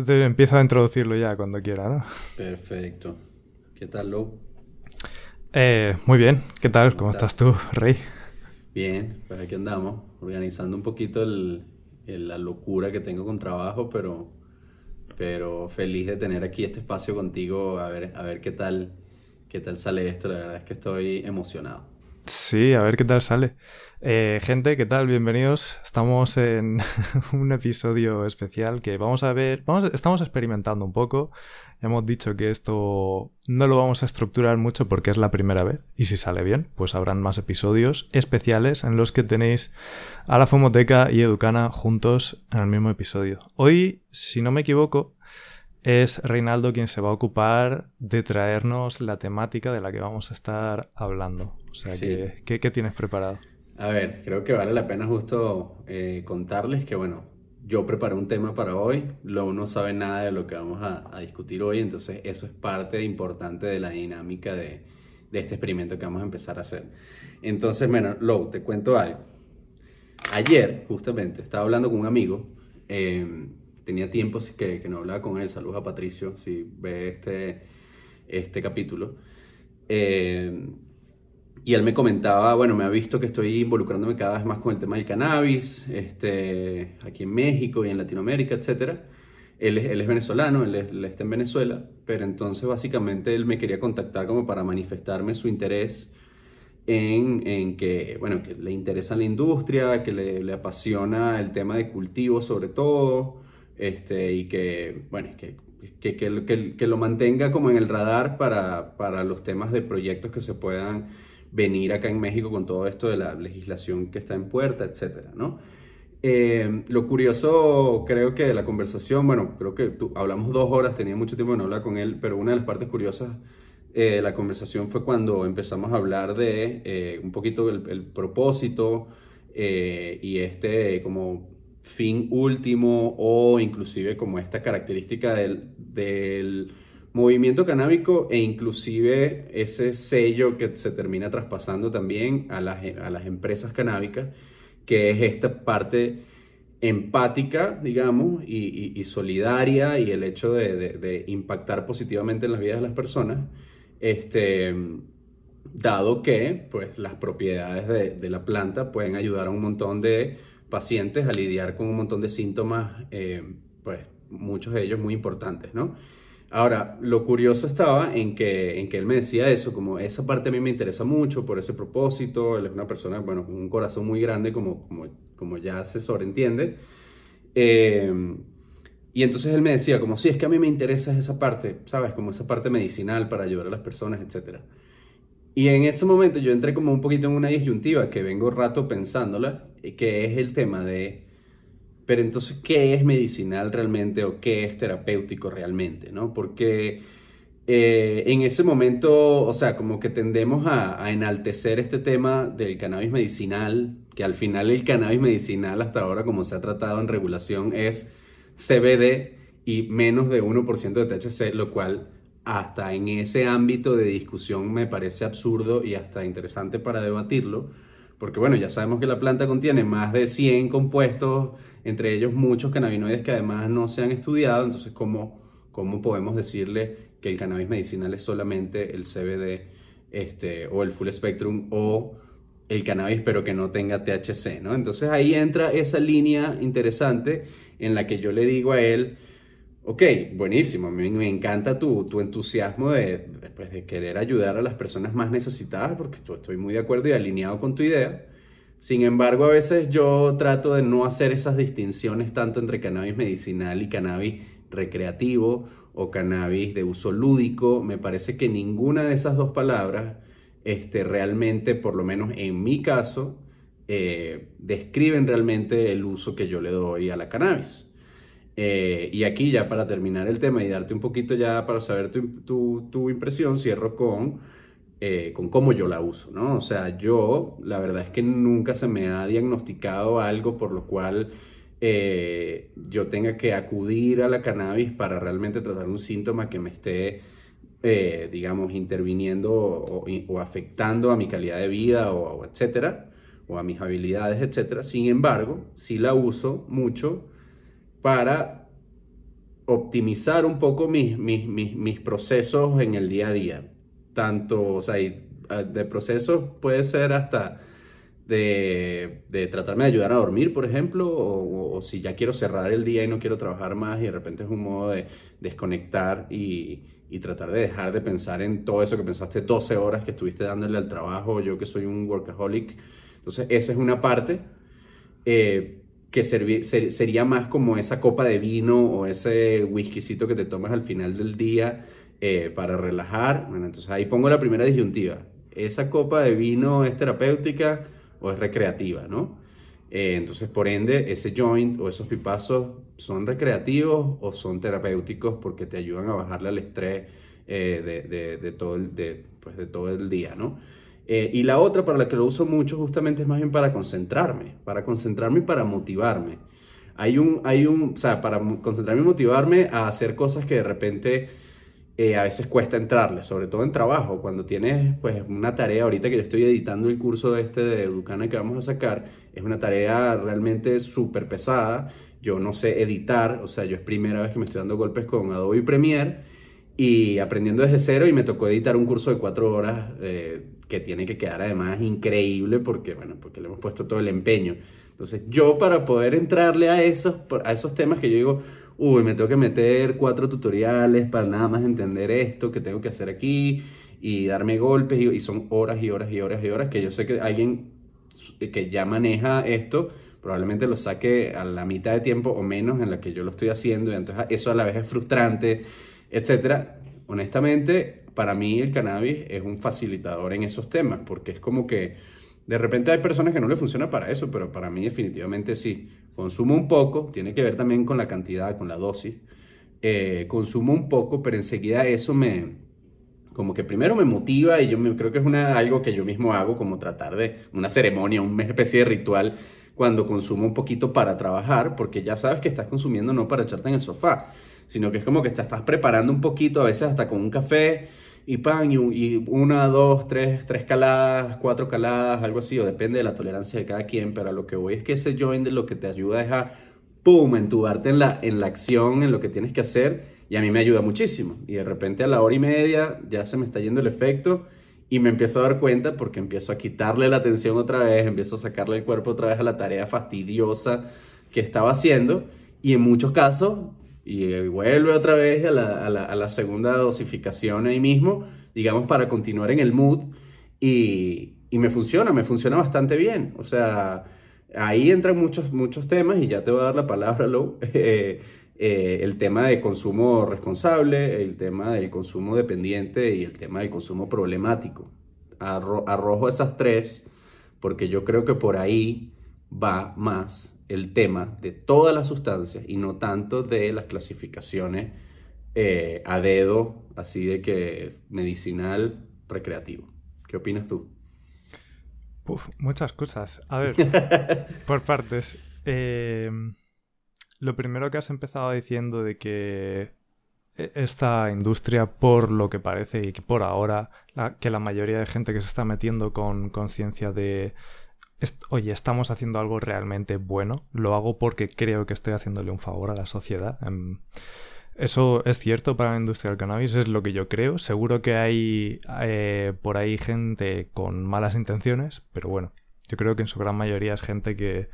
Entonces empiezo a introducirlo ya cuando quiera, ¿no? Perfecto. ¿Qué tal, Lou? Eh, muy bien, ¿qué tal? ¿Cómo, estás? tú, Rey? Bien, pues aquí andamos, organizando un poquito la locura que tengo con trabajo, pero, pero feliz de tener aquí este espacio contigo, a ver, a ver qué tal, qué tal sale esto. La verdad es que estoy emocionado. Sí, a ver qué tal sale. Eh, gente, ¿qué tal? Bienvenidos. Estamos en un episodio especial que vamos a ver, vamos, estamos experimentando un poco. Hemos dicho que esto no lo vamos a estructurar mucho porque es la primera vez y si sale bien, pues habrán más episodios especiales en los que tenéis a la Fomoteca y Educana juntos en el mismo episodio. Hoy, si no me equivoco, es Reinaldo quien se va a ocupar de traernos la temática de la que vamos a estar hablando. O sea, ¿qué, tienes preparado? A ver, creo que vale la pena justo eh, contarles que, bueno, yo preparé un tema para hoy, luego no sabe nada de lo que vamos a, discutir hoy, entonces eso es parte importante de la dinámica de, este experimento que vamos a empezar a hacer. Entonces, bueno, Lou, te cuento algo. Ayer, justamente, estaba hablando con un amigo. Eh, tenía tiempo que, que no hablaba con él. Saludos a Patricio, si ve este, este capítulo. Eh, y él me comentaba, bueno, me ha visto que estoy involucrándome cada vez más con el tema del cannabis, este, aquí en México y en Latinoamérica, etc. Él es, él es venezolano, él, él, está en Venezuela, pero entonces básicamente él me quería contactar como para manifestarme su interés en, en que, bueno, que le interesa la industria, que le, le apasiona el tema de cultivo sobre todo, este, y que, bueno, que, que, que, que, lo mantenga como en el radar para, para los temas de proyectos que se puedan venir acá en México con todo esto de la legislación que está en puerta, etcétera, ¿no? Eh, lo curioso, creo que de la conversación, bueno, creo que tú, hablamos dos horas, tenía mucho tiempo de no hablar con él, pero una de las partes curiosas eh, de la conversación fue cuando empezamos a hablar de eh, un poquito el, el propósito y este como fin último o inclusive como esta característica del, movimiento canábico e inclusive ese sello que se termina traspasando también a las, a las empresas canábicas, que es esta parte empática, digamos, y, solidaria y el hecho de, impactar positivamente en las vidas de las personas, este, dado que pues, las propiedades de, de la planta pueden ayudar a un montón de pacientes a lidiar con un montón de síntomas, eh, pues muchos de ellos muy importantes, ¿no? Ahora, lo curioso estaba en que, en que él me decía eso, como esa parte a mí me interesa mucho por ese propósito, él es una persona, bueno, con un corazón muy grande, como, como, como ya se sobreentiende. Eh, y entonces él me decía, como, sí, es que a mí me interesa esa parte, ¿sabes? Como esa parte medicinal para ayudar a las personas, etcétera. Y en ese momento yo entré como un poquito en una disyuntiva que vengo rato pensándola, que es el tema de, pero entonces, ¿qué es medicinal realmente o qué es terapéutico realmente? ¿no? Porque eh, en ese momento, o sea, como que tendemos a, a, enaltecer este tema del cannabis medicinal, que al final el cannabis medicinal hasta ahora, como se ha tratado en regulación, es CBD y menos de 1% de THC, lo cual hasta en ese ámbito de discusión me parece absurdo y hasta interesante para debatirlo, porque bueno, ya sabemos que la planta contiene más de 100 compuestos, entre ellos muchos cannabinoides que además no se han estudiado, entonces ¿cómo, cómo podemos decirle que el cannabis medicinal es solamente el CBD este, o el full spectrum o el cannabis pero que no tenga THC, ¿no? Entonces ahí entra esa línea interesante en la que yo le digo a él, Ok, buenísimo, me, me encanta tu, tu entusiasmo de, después de querer ayudar a las personas más necesitadas, porque estoy muy de acuerdo y alineado con tu idea. Sin embargo, a veces yo trato de no hacer esas distinciones tanto entre cannabis medicinal y cannabis recreativo o cannabis de uso lúdico. Me parece que ninguna de esas dos palabras este, realmente, por lo menos en mi caso, eh, describen realmente el uso que yo le doy a la cannabis. Eh, y aquí ya para terminar el tema y darte un poquito ya para saber tu, impresión, cierro con, eh, con cómo yo la uso, ¿no? O sea, yo la verdad es que nunca se me ha diagnosticado algo por lo cual eh, yo tenga que acudir a la cannabis para realmente tratar un síntoma que me esté, digamos, interviniendo o, afectando a mi calidad de vida o, o etcétera, o a mis habilidades, etcétera. Sin embargo, sí la uso mucho para optimizar un poco mis, mis, mis, mis procesos en el día a día. Tanto, o sea, de procesos puede ser hasta de, de, tratarme de ayudar a dormir, por ejemplo, o, si ya quiero cerrar el día y no quiero trabajar más y de repente es un modo de desconectar y, y, tratar de dejar de pensar en todo eso que pensaste 12 horas que estuviste dándole al trabajo, yo que soy un workaholic. Entonces, esa es una parte eh, que sería más como esa copa de vino o ese whiskycito que te tomas al final del día eh, para relajar. Bueno, entonces ahí pongo la primera disyuntiva. ¿Esa copa de vino es terapéutica? o es recreativa, ¿no? Eh, entonces, por ende, ese joint o esos pipazos son recreativos o son terapéuticos porque te ayudan a bajarle al estrés eh, de, de, todo el, de, pues, de todo el día, ¿no? Eh, y la otra para la que lo uso mucho justamente es más bien para concentrarme, para concentrarme y para motivarme. Hay un, hay un, o sea, para concentrarme y motivarme a hacer cosas que de repente eh, a veces cuesta entrarle, sobre todo en trabajo, cuando tienes pues una tarea, ahorita que yo estoy editando el curso este de Educana que vamos a sacar, es una tarea realmente súper pesada, yo no sé editar, o sea, yo es primera vez que me estoy dando golpes con Adobe Premiere y aprendiendo desde cero y me tocó editar un curso de cuatro horas eh, que tiene que quedar además increíble porque, bueno, porque le hemos puesto todo el empeño. Entonces yo para poder entrarle a esos, a esos temas que yo digo, uy, me tengo que meter cuatro tutoriales para nada más entender esto que tengo que hacer aquí y darme golpes y, son horas y horas y horas y horas que yo sé que alguien que ya maneja esto probablemente lo saque a la mitad de tiempo o menos en la que yo lo estoy haciendo y entonces eso a la vez es frustrante, etcétera. Honestamente, para mí el cannabis es un facilitador en esos temas porque es como que de repente hay personas que no le funciona para eso, pero para mí definitivamente sí. Consumo un poco, tiene que ver también con la cantidad, con la dosis. Eh, consumo un poco, pero enseguida eso me, como que primero me motiva y yo me, creo que es una, algo que yo mismo hago, como tratar de una ceremonia, una especie de ritual cuando consumo un poquito para trabajar, porque ya sabes que estás consumiendo no para echarte en el sofá, sino que es como que te estás preparando un poquito, a veces hasta con un café y pan, y, una, dos, tres, tres caladas, cuatro caladas, algo así, o depende de la tolerancia de cada quien, pero lo que voy es que ese joint lo que te ayuda es a, pum, entubarte en la, en la acción, en lo que tienes que hacer, y a mí me ayuda muchísimo. Y de repente a la hora y media ya se me está yendo el efecto, y me empiezo a dar cuenta porque empiezo a quitarle la atención otra vez, empiezo a sacarle el cuerpo otra vez a la tarea fastidiosa que estaba haciendo, y en muchos casos y vuelve otra vez a la, a, la, a la, segunda dosificación ahí mismo, digamos, para continuar en el mood. Y, y, me funciona, me funciona bastante bien. O sea, ahí entran muchos, muchos temas y ya te voy a dar la palabra, Lou. Eh, eh, el tema de consumo responsable, el tema del consumo dependiente y el tema del consumo problemático. arrojo esas tres porque yo creo que por ahí va más el tema de todas las sustancias y no tanto de las clasificaciones eh, a dedo, así de que medicinal, recreativo. ¿Qué opinas tú? muchas cosas. A ver, por partes. Eh, lo primero que has empezado diciendo de que e, esta industria, por lo que parece y que por ahora, que la mayoría de gente que se está metiendo con conciencia de oye, estamos haciendo algo realmente bueno, lo hago porque creo que estoy haciéndole un favor a la sociedad. Em, eso es cierto para la industria del cannabis, es lo que yo creo. Seguro que hay eh, por ahí gente con malas intenciones, pero bueno, yo creo que en su gran mayoría es gente que,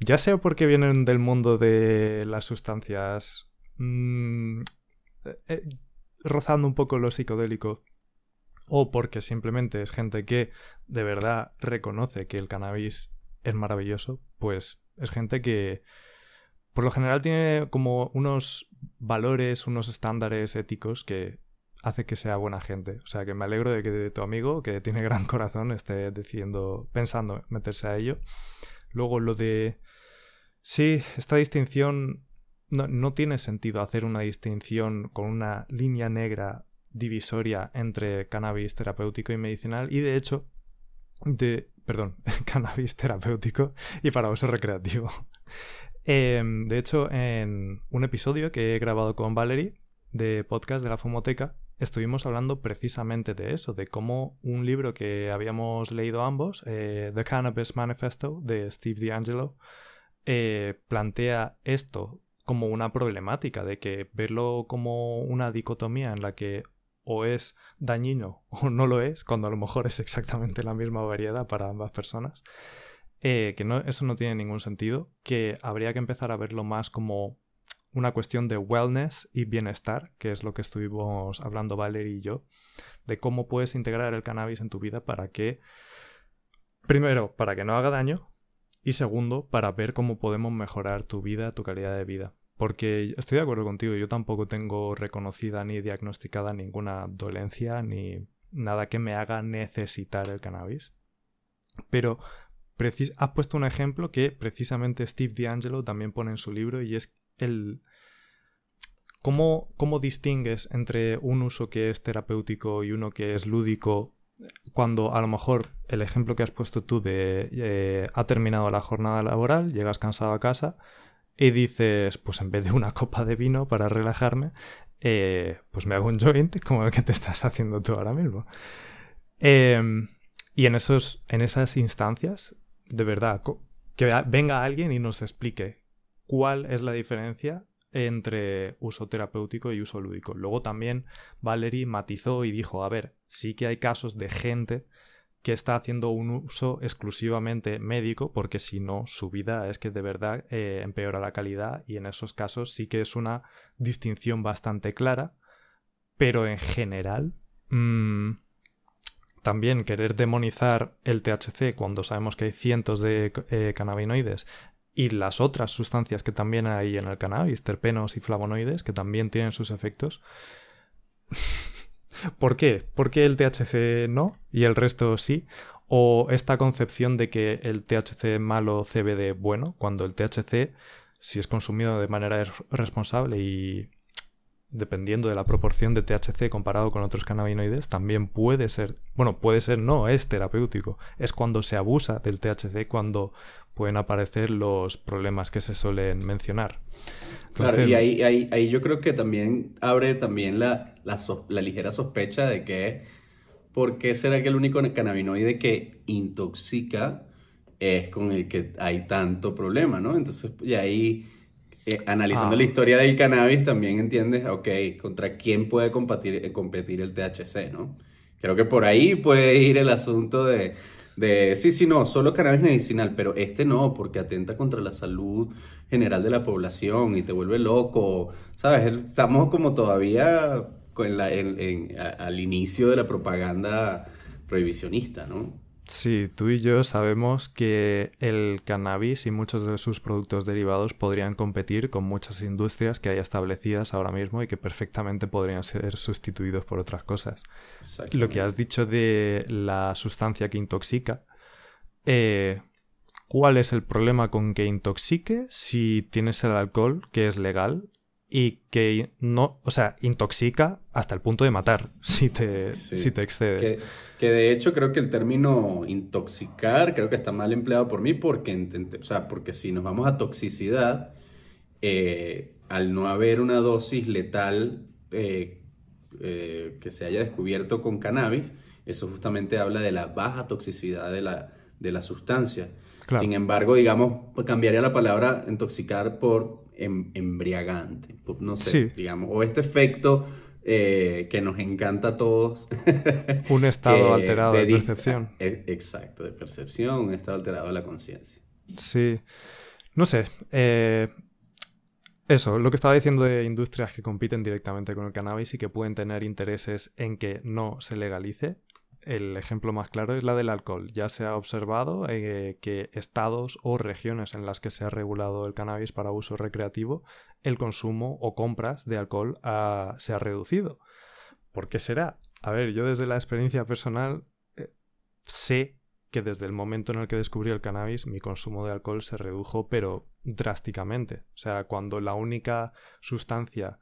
ya sea porque vienen del mundo de las sustancias mm, eh, eh, rozando un poco lo psicodélico, o porque simplemente es gente que de verdad reconoce que el cannabis es maravilloso, pues es gente que por lo general tiene como unos valores, unos estándares éticos que hace que sea buena gente. O sea que me alegro de que tu amigo, que tiene gran corazón, esté decidiendo, pensando meterse a ello. Luego lo de... Sí, esta distinción... No, no tiene sentido hacer una distinción con una línea negra divisoria entre cannabis terapéutico y medicinal y de hecho, de, perdón, cannabis terapéutico y para uso recreativo. Em, de hecho, en un episodio que he grabado con Valerie de podcast de la Fumoteca, estuvimos hablando precisamente de eso, de cómo un libro que habíamos leído ambos, eh, The Cannabis Manifesto de Steve D'Angelo, eh, plantea esto como una problemática, de que verlo como una dicotomía en la que o es dañino o no lo es, cuando a lo mejor es exactamente la misma variedad para ambas personas, eh, que eso no tiene ningún sentido, que habría que empezar a verlo más como una cuestión de wellness y bienestar, que es lo que estuvimos hablando Valerie y yo, de cómo puedes integrar el cannabis en tu vida para que, primero, para que no haga daño, y segundo, para ver cómo podemos mejorar tu vida, tu calidad de vida. Porque estoy de acuerdo contigo, yo tampoco tengo reconocida ni diagnosticada ninguna dolencia ni nada que me haga necesitar el cannabis. Pero has puesto un ejemplo que precisamente Steve D'Angelo también pone en su libro y es el... ¿Cómo, ¿Cómo distingues entre un uso que es terapéutico y uno que es lúdico cuando a lo mejor el ejemplo que has puesto tú de eh, ha terminado la jornada laboral, llegas cansado a casa y dices, pues en vez de una copa de vino para relajarme, eh, pues me hago un joint como el que te estás haciendo tú ahora mismo. Em, y en, esos, en esas instancias de verdad, que venga alguien y nos explique cuál es la diferencia entre uso terapéutico y uso lúdico. Luego también Valerie matizó y dijo, a ver, sí que hay casos de gente que está haciendo un uso exclusivamente médico porque si no su vida es que de verdad eh, empeora la calidad y en esos casos sí que es una distinción bastante clara pero en general mm, también querer demonizar el THC cuando sabemos que hay cientos de eh, cannabinoides y las otras sustancias que también hay en el cannabis, terpenos y flavonoides, que también tienen sus efectos. ¿Por qué? ¿Por qué el THC no y el resto sí? ¿O esta concepción de que el THC malo, CBD bueno, cuando el THC, si es consumido de manera responsable y dependiendo de la proporción de THC comparado con otros cannabinoides, también puede ser, bueno, puede ser no, es terapéutico. Es cuando se abusa del THC cuando pueden aparecer los problemas que se suelen mencionar. Claro, y ahí, ahí, yo creo que también abre también la, la, ligera sospecha de que, ¿por qué será que el único cannabinoide que intoxica es con el que hay tanto problema, ¿no? Entonces, y ahí eh, analizando la ah. historia del cannabis también entiendes, ok, contra quién puede competir, eh, competir el THC, ¿no? Creo que por ahí puede ir el asunto de, de, sí, sí, no, solo cannabis medicinal, pero este no, porque atenta contra la salud general de la población y te vuelve loco, ¿sabes? Estamos como todavía con la, al inicio de la propaganda prohibicionista, ¿no? Sí, tú y yo sabemos que el cannabis y muchos de sus productos derivados podrían competir con muchas industrias que hay establecidas ahora mismo y que perfectamente podrían ser sustituidos por otras cosas. Lo que has dicho de la sustancia que intoxica, eh, ¿cuál es el problema con que intoxique si tienes el alcohol, que es legal, y que no, o sea, intoxica hasta el punto de matar si te, si te excedes. Que, de hecho creo que el término intoxicar creo que está mal empleado por mí porque, o sea, porque si nos vamos a toxicidad, eh, al no haber una dosis letal eh, eh, que se haya descubierto con cannabis, eso justamente habla de la baja toxicidad de la, de la sustancia. Sin embargo, digamos, cambiaría la palabra intoxicar por Em, embriagante, no sé, digamos, o este efecto eh, que nos encanta a todos. un estado alterado de, percepción. E, exacto, de percepción, un estado alterado de la conciencia. Sí, no sé. Eh, eso, lo que estaba diciendo de industrias que compiten directamente con el cannabis y que pueden tener intereses en que no se legalice, el ejemplo más claro es la del alcohol. Ya se ha observado eh, que estados o regiones en las que se ha regulado el cannabis para uso recreativo, el consumo o compras de alcohol se ha reducido. ¿Por qué será? A ver, yo desde la experiencia personal eh, sé que desde el momento en el que descubrí el cannabis mi consumo de alcohol se redujo pero drásticamente. O sea, cuando la única sustancia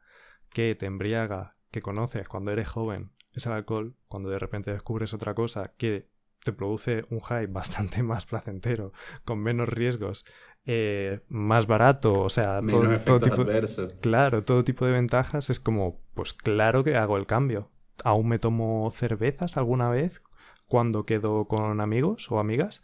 que te embriaga, que conoces cuando eres joven, es el alcohol, cuando de repente descubres otra cosa que te produce un high bastante más placentero, con menos riesgos, eh, más barato, o sea, todo, tipo, claro, todo tipo de ventajas, es como, pues claro que hago el cambio. Aún me tomo cervezas alguna vez cuando quedo con amigos o amigas,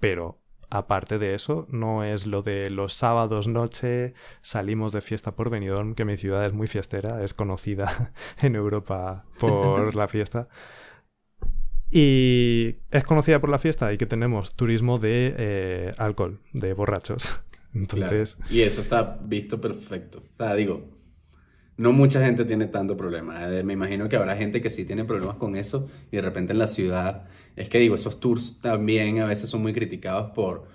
pero aparte de eso, no es lo de los sábados noche salimos de fiesta por Benidorm, que mi ciudad es muy fiestera, es conocida en Europa por la fiesta. Y es conocida por la fiesta y que tenemos turismo de eh, alcohol, de borrachos. Entonces... Y eso está visto perfecto. O sea, digo, no mucha gente tiene tanto problema. Eh, me imagino que habrá gente que sí tiene problemas con eso y de repente en la ciudad, es que digo, esos tours también a veces son muy criticados por,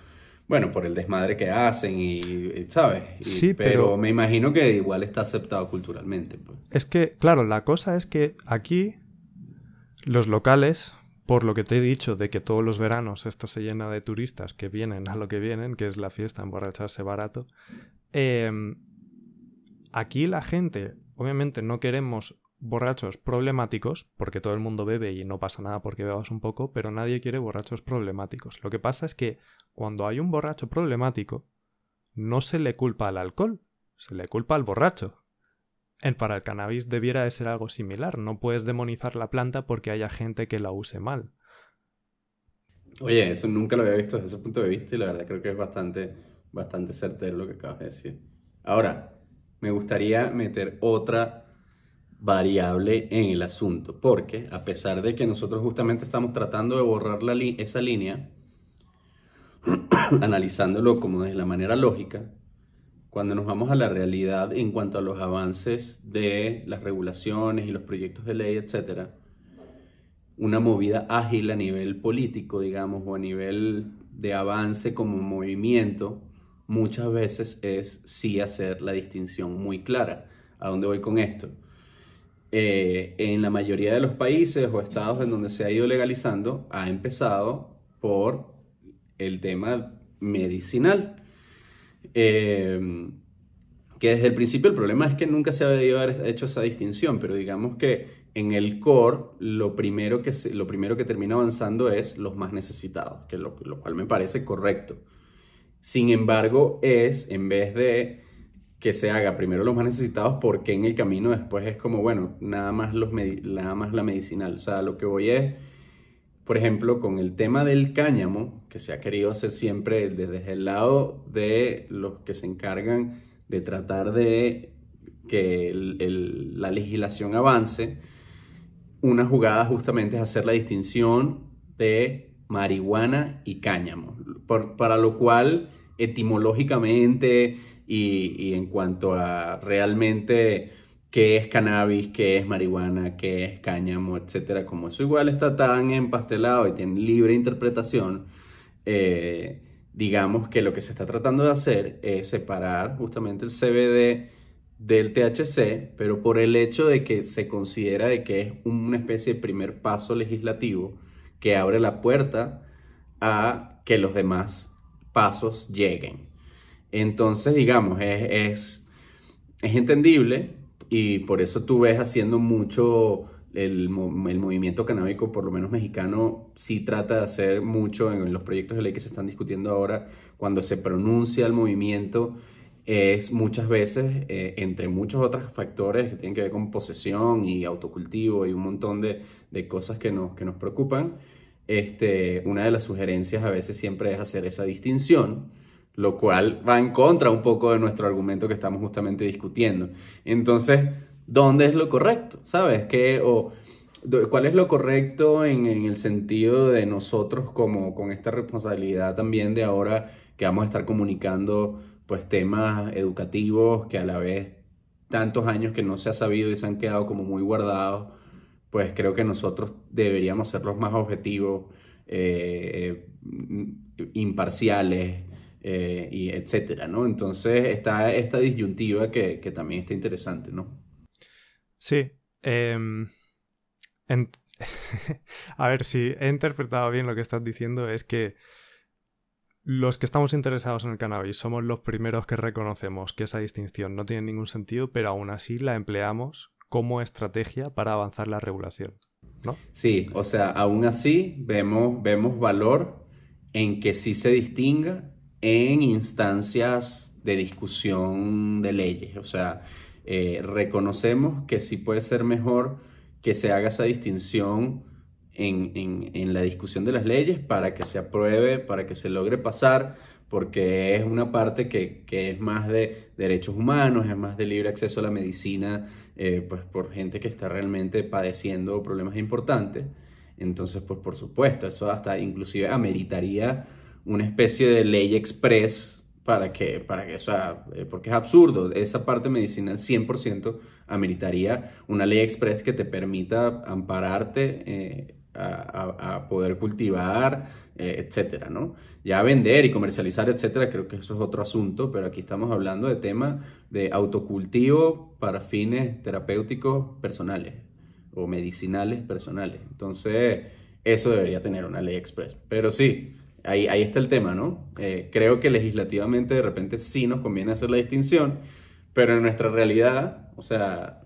bueno, por el desmadre que hacen y, ¿sabes? sí, pero, me imagino que igual está aceptado culturalmente. Pues. Es que, claro, la cosa es que aquí los locales, por lo que te he dicho de que todos los veranos esto se llena de turistas que vienen a lo que vienen, que es la fiesta, emborracharse barato, eh, Aquí la gente, obviamente no queremos borrachos problemáticos, porque todo el mundo bebe y no pasa nada porque bebas un poco, pero nadie quiere borrachos problemáticos. Lo que pasa es que cuando hay un borracho problemático, no se le culpa al alcohol, se le culpa al borracho. El para el cannabis debiera de ser algo similar, no puedes demonizar la planta porque haya gente que la use mal. Oye, eso nunca lo había visto desde ese punto de vista y la verdad creo que es bastante, bastante certero lo que acabas de decir. Ahora, me gustaría meter otra variable en el asunto, porque a pesar de que nosotros justamente estamos tratando de borrar la esa línea, analizándolo como de la manera lógica, cuando nos vamos a la realidad en cuanto a los avances de las regulaciones y los proyectos de ley, etc., una movida ágil a nivel político, digamos, o a nivel de avance como movimiento, muchas veces es sí hacer la distinción muy clara. ¿A dónde voy con esto? Eh, en la mayoría de los países o estados en donde se ha ido legalizando, ha empezado por el tema medicinal. Eh, que desde el principio el problema es que nunca se había hecho esa distinción, pero digamos que en el core lo primero que, lo primero que termina avanzando es los más necesitados, que lo cual me parece correcto. Sin embargo, es en vez de que se haga primero los más necesitados, porque en el camino después es como, bueno, nada más, los nada más la medicinal. O sea, lo que voy es, por ejemplo, con el tema del cáñamo, que se ha querido hacer siempre desde el lado de los que se encargan de tratar de que la legislación avance, una jugada justamente es hacer la distinción de marihuana y cáñamo, para lo cual etimológicamente y, en cuanto a realmente qué es cannabis, qué es marihuana, qué es cáñamo, etcétera, como eso igual está tan empastelado y tiene libre interpretación, eh, digamos que lo que se está tratando de hacer es separar justamente el CBD del THC, pero por el hecho de que se considera de que es una especie de primer paso legislativo que abre la puerta a que los demás pasos lleguen. Entonces, digamos, es, es, entendible y por eso tú ves haciendo mucho el, movimiento canábico, por lo menos mexicano, sí trata de hacer mucho en, los proyectos de ley que se están discutiendo ahora, cuando se pronuncia el movimiento, es muchas veces, eh, entre muchos otros factores que tienen que ver con posesión y autocultivo y un montón de, de cosas que nos, que nos preocupan, este, una de las sugerencias a veces siempre es hacer esa distinción, lo cual va en contra un poco de nuestro argumento que estamos justamente discutiendo. Entonces, ¿dónde es lo correcto? ¿Sabes? ¿Qué, o, ¿Cuál es lo correcto en, el sentido de nosotros como con esta responsabilidad también de ahora que vamos a estar comunicando pues temas educativos que a la vez tantos años que no se ha sabido y se han quedado como muy guardados pues creo que nosotros deberíamos ser los más objetivos, eh, eh, imparciales, eh, y etcétera, ¿no? Entonces está esta disyuntiva que, también está interesante, ¿no? Sí. Em, a ver, si he interpretado bien lo que estás diciendo, es que los que estamos interesados en el cannabis somos los primeros que reconocemos que esa distinción no tiene ningún sentido, pero aún así la empleamos como estrategia para avanzar la regulación. Sí, o sea, aún así vemos, vemos valor en que sí se distinga en instancias de discusión de leyes. O sea, eh, reconocemos que sí puede ser mejor que se haga esa distinción en, en, la discusión de las leyes para que se apruebe, para que se logre pasar, porque es una parte que, que es más de derechos humanos, es más de libre acceso a la medicina, eh, pues por gente que está realmente padeciendo problemas importantes. Entonces, pues por supuesto, eso hasta inclusive ameritaría una especie de ley express para que, para que, o sea, eh, porque es absurdo, esa parte medicinal 100% ameritaría una ley express que te permita ampararte eh, a, poder cultivar, eh, etcétera, ¿no? Ya vender y comercializar, etcétera, creo que eso es otro asunto, pero aquí estamos hablando de tema de autocultivo para fines terapéuticos personales o medicinales personales. Entonces, eso debería tener una ley express. Pero sí, ahí, ahí está el tema, ¿no? Eh, creo que legislativamente de repente sí nos conviene hacer la distinción, pero en nuestra realidad, o sea,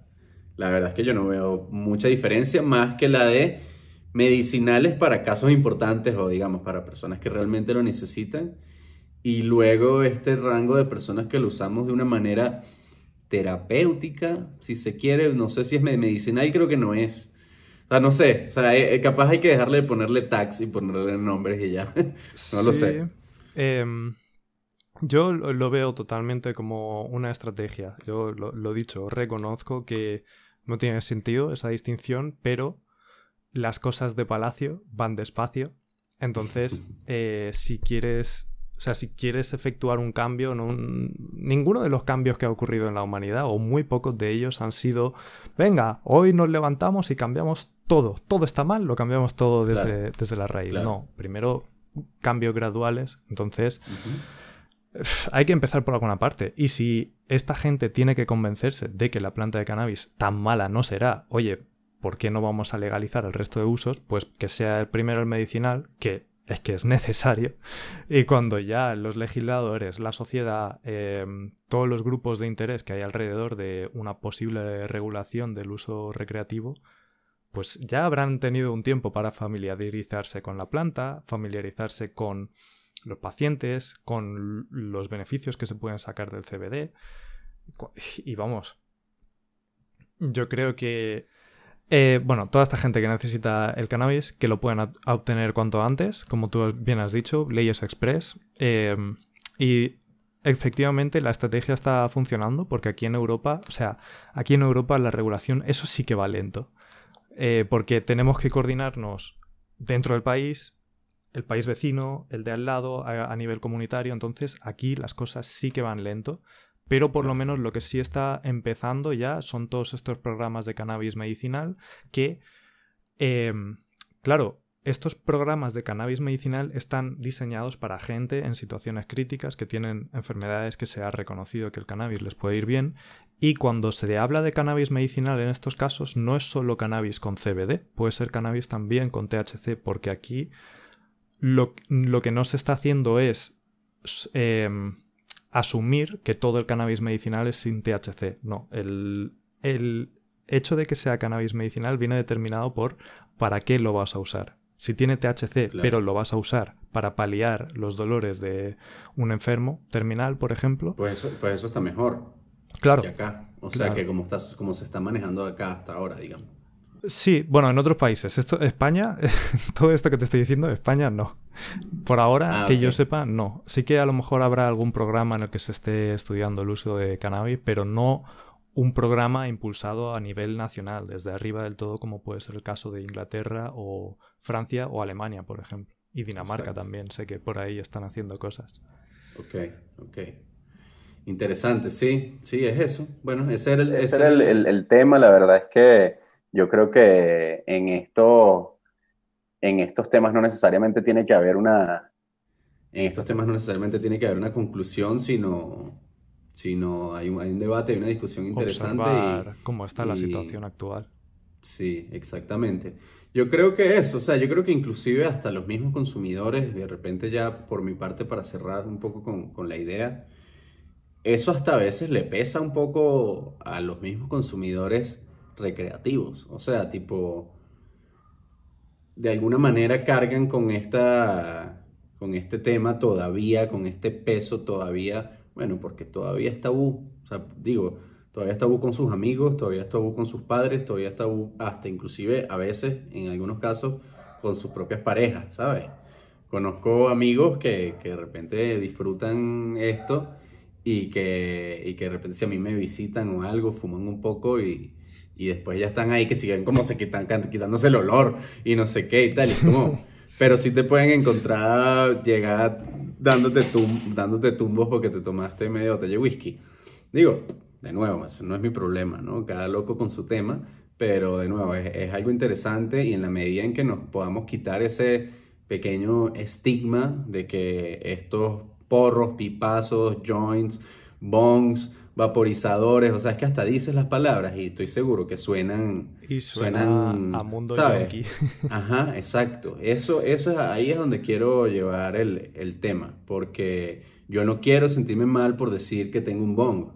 la verdad es que yo no veo mucha diferencia más que la de medicinales para casos importantes o digamos para personas que realmente lo necesitan y luego este rango de personas que lo usamos de una manera terapéutica, si se quiere, no sé si es medicinal, creo que no es. O sea, no sé, o sea, eh, eh, capaz hay que dejarle de ponerle tags y ponerle nombres y ya. no lo sé. Em, yo lo veo totalmente como una estrategia. Yo lo, lo dicho, reconozco que no tiene sentido esa distinción, pero las cosas de palacio van despacio. Entonces, eh, si quieres. O sea, si quieres efectuar un cambio, ninguno de los cambios que ha ocurrido en la humanidad, o muy pocos de ellos, han sido, venga, hoy nos levantamos y cambiamos todo. Todo está mal, lo cambiamos todo desde, desde la raíz. No, primero cambios graduales. Entonces, hay que empezar por alguna parte. Y si esta gente tiene que convencerse de que la planta de cannabis tan mala no será, oye, ¿por qué no vamos a legalizar el resto de usos? Pues que sea el primero el medicinal, que es que es necesario, y cuando ya los legisladores, la sociedad, eh, todos los grupos de interés que hay alrededor de una posible regulación del uso recreativo, pues ya habrán tenido un tiempo para familiarizarse con la planta, familiarizarse con los pacientes, con los beneficios que se pueden sacar del CBD. Y vamos, yo creo que eh, bueno, toda esta gente que necesita el cannabis, que lo puedan obtener cuanto antes, como tú bien has dicho, leyes express. Eh, y efectivamente la estrategia está funcionando porque aquí en Europa, o sea, aquí en Europa la regulación, eso sí que va lento. Eh, porque tenemos que coordinarnos dentro del país, el país vecino, el de al lado, a, a nivel comunitario. Entonces aquí las cosas sí que van lento pero por lo menos lo que sí está empezando ya son todos estos programas de cannabis medicinal que, em, claro, estos programas de cannabis medicinal están diseñados para gente en situaciones críticas que tienen enfermedades que se ha reconocido que el cannabis les puede ir bien. Y cuando se habla de cannabis medicinal en estos casos, no es solo cannabis con CBD, puede ser cannabis también con THC, porque aquí lo, que no se está haciendo es em, asumir que todo el cannabis medicinal es sin THC. No, el, hecho de que sea cannabis medicinal viene determinado por para qué lo vas a usar. Si tiene THC, pero lo vas a usar para paliar los dolores de un enfermo terminal, por ejemplo. Pues eso, pues eso está mejor. Claro. Que acá. O sea que como, estás, como se está manejando acá hasta ahora, digamos. Sí, bueno, en otros países. Esto, España, todo esto que te estoy diciendo, España no. Por ahora, ah, que yo sepa, no. Sí que a lo mejor habrá algún programa en el que se esté estudiando el uso de cannabis, pero no un programa impulsado a nivel nacional, desde arriba del todo, como puede ser el caso de Inglaterra o Francia o Alemania, por ejemplo. Y Dinamarca también, sé que por ahí están haciendo cosas. Ok, ok. Interesante, sí, sí, es eso. Bueno, ese era el, el tema, la verdad es que yo creo que en, esto, en estos temas no necesariamente tiene que haber una... En estos temas no necesariamente tiene que haber una conclusión, sino, sino hay, un, hay un debate, hay una discusión interesante. Observar cómo está la situación actual. Sí, exactamente. Yo creo que eso, o sea, yo creo que inclusive hasta los mismos consumidores, de repente ya por mi parte para cerrar un poco con, con la idea, eso hasta a veces le pesa un poco a los mismos consumidores recreativos. O sea, tipo, de alguna manera cargan con esta, con este tema todavía, con este peso todavía, bueno, porque todavía está tabú. O sea, digo, todavía está tabú con sus amigos, todavía está tabú con sus padres, todavía está tabú hasta inclusive a veces, en algunos casos, con sus propias parejas, ¿sabes? Conozco amigos que, que de repente disfrutan esto y que, y que de repente si a mí me visitan o algo, fuman un poco y, y después ya están ahí que siguen como se quitan, quitándose el olor y no sé qué y tal. como, Pero sí te pueden encontrar, llegar dándote, tum dándote tumbos porque te tomaste medio botella de whisky. Digo, de nuevo, eso no es mi problema, ¿no? Cada loco con su tema, pero de nuevo, es, es algo interesante y en la medida en que nos podamos quitar ese pequeño estigma de que estos porros, pipazos, joints, bongs, vaporizadores, o sea, es que hasta dices las palabras y estoy seguro que suenan y suenan a mundo ¿sabes? Ajá, exacto. Eso eso ahí es donde quiero llevar el, el, tema, porque yo no quiero sentirme mal por decir que tengo un bong.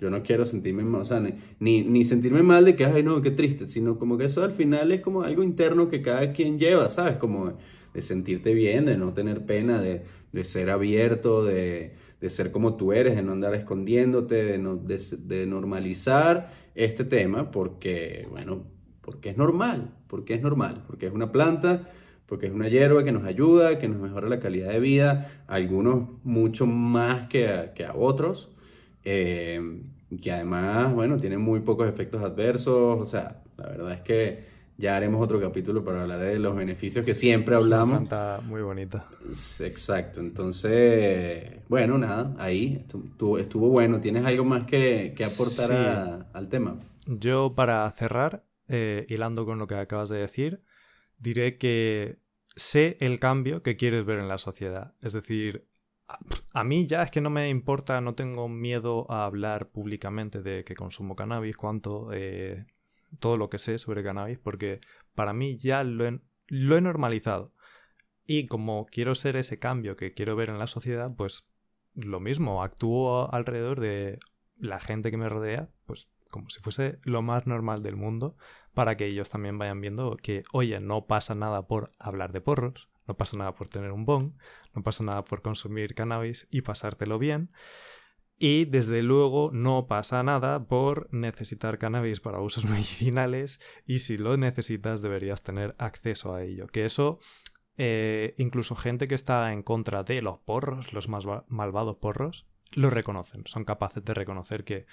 Yo no quiero sentirme mal, o sea, ni, ni sentirme mal de que, ay, no, qué triste, sino como que eso al final es como algo interno que cada quien lleva, ¿sabes? Como de sentirte bien, de no tener pena, de, de ser abierto, de, de, ser como tú eres, de no andar escondiéndote, de, no, de, normalizar este tema, porque, bueno, porque es normal, porque es normal, porque es una planta, porque es una hierba que nos ayuda, que nos mejora la calidad de vida, algunos mucho más que a, que a otros, eh, que además, bueno, tienen muy pocos efectos adversos, o sea, la verdad es que ya haremos otro capítulo para hablar de los beneficios que siempre hablamos. Está muy bonita. Exacto. Entonces, bueno, nada, ahí estuvo, estuvo bueno. ¿Tienes algo más que, que aportar al tema? Yo, para cerrar, eh, hilando con lo que acabas de decir, diré que sé el cambio que quieres ver en la sociedad. Es decir, a, mí ya es que no me importa, no tengo miedo a hablar públicamente de que consumo cannabis, cuánto, eh, todo lo que sé sobre cannabis porque para mí ya lo he, lo he normalizado. Y como quiero ser ese cambio que quiero ver en la sociedad, pues lo mismo, actúo alrededor de la gente que me rodea, pues como si fuese lo más normal del mundo, para que ellos también vayan viendo que, oye, no pasa nada por hablar de porros, no pasa nada por tener un bong, no pasa nada por consumir cannabis y pasártelo bien. Y desde luego no pasa nada por necesitar cannabis para usos medicinales y si lo necesitas deberías tener acceso a ello. Que eso, eh, incluso gente que está en contra de los porros, los más malvados porros, lo reconocen. Son capaces de reconocer que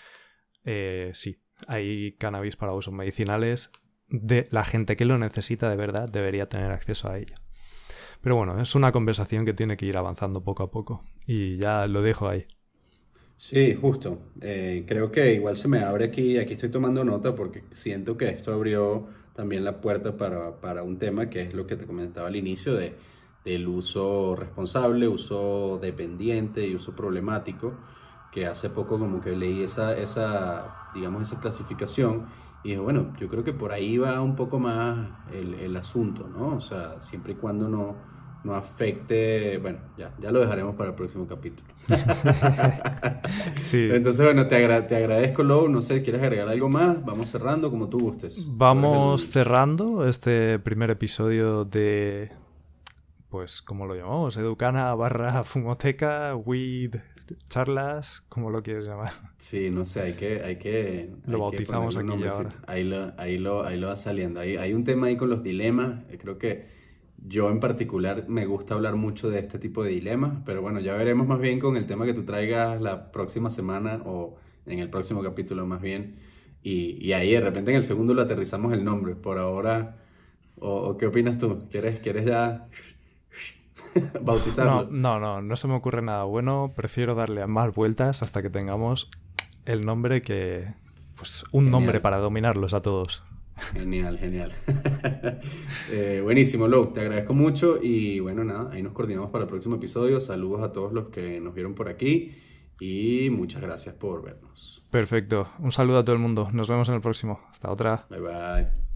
eh, sí, hay cannabis para usos medicinales. De la gente que lo necesita de verdad debería tener acceso a ello. Pero bueno, es una conversación que tiene que ir avanzando poco a poco. Y ya lo dejo ahí. Sí, justo. Eh, creo que igual se me abre aquí, aquí estoy tomando nota porque siento que esto abrió también la puerta para, para un tema que es lo que te comentaba al inicio de, del uso responsable, uso dependiente y uso problemático, que hace poco como que leí esa, esa digamos, esa clasificación y dije, bueno, yo creo que por ahí va un poco más el, el asunto, ¿no? O sea, siempre y cuando no no afecte, bueno, ya, ya lo dejaremos para el próximo capítulo. sí. Entonces, bueno, te, te agradezco, Lou, no sé, ¿quieres agregar algo más? Vamos cerrando como tú gustes. Vamos cerrando este primer episodio de, pues, ¿cómo lo llamamos? Educana barra fumoteca, weed, charlas, ¿cómo lo quieres llamar? Sí, no sé, hay que... Hay que lo bautizamos aquí ahora. Ahí lo, ahí, lo, ahí lo va saliendo. Hay, hay un tema ahí con los dilemas, creo que yo en particular me gusta hablar mucho de este tipo de dilemas, pero bueno, ya veremos más bien con el tema que tú traigas la próxima semana o en el próximo capítulo más bien. Y, y ahí de repente en el segundo lo aterrizamos el nombre. Por ahora, ¿o, qué opinas tú? ¿Quieres, quieres ya bautizarlo? No, no, no, no se me ocurre nada bueno. Prefiero darle más vueltas hasta que tengamos el nombre que... Pues un nombre para dominarlos a todos. Genial, genial. Eh, buenísimo, Lou. Te agradezco mucho y bueno, nada, ahí nos coordinamos para el próximo episodio. Saludos a todos los que nos vieron por aquí y muchas gracias por vernos. Perfecto. Un saludo a todo el mundo. Nos vemos en el próximo. Hasta otra. Bye bye.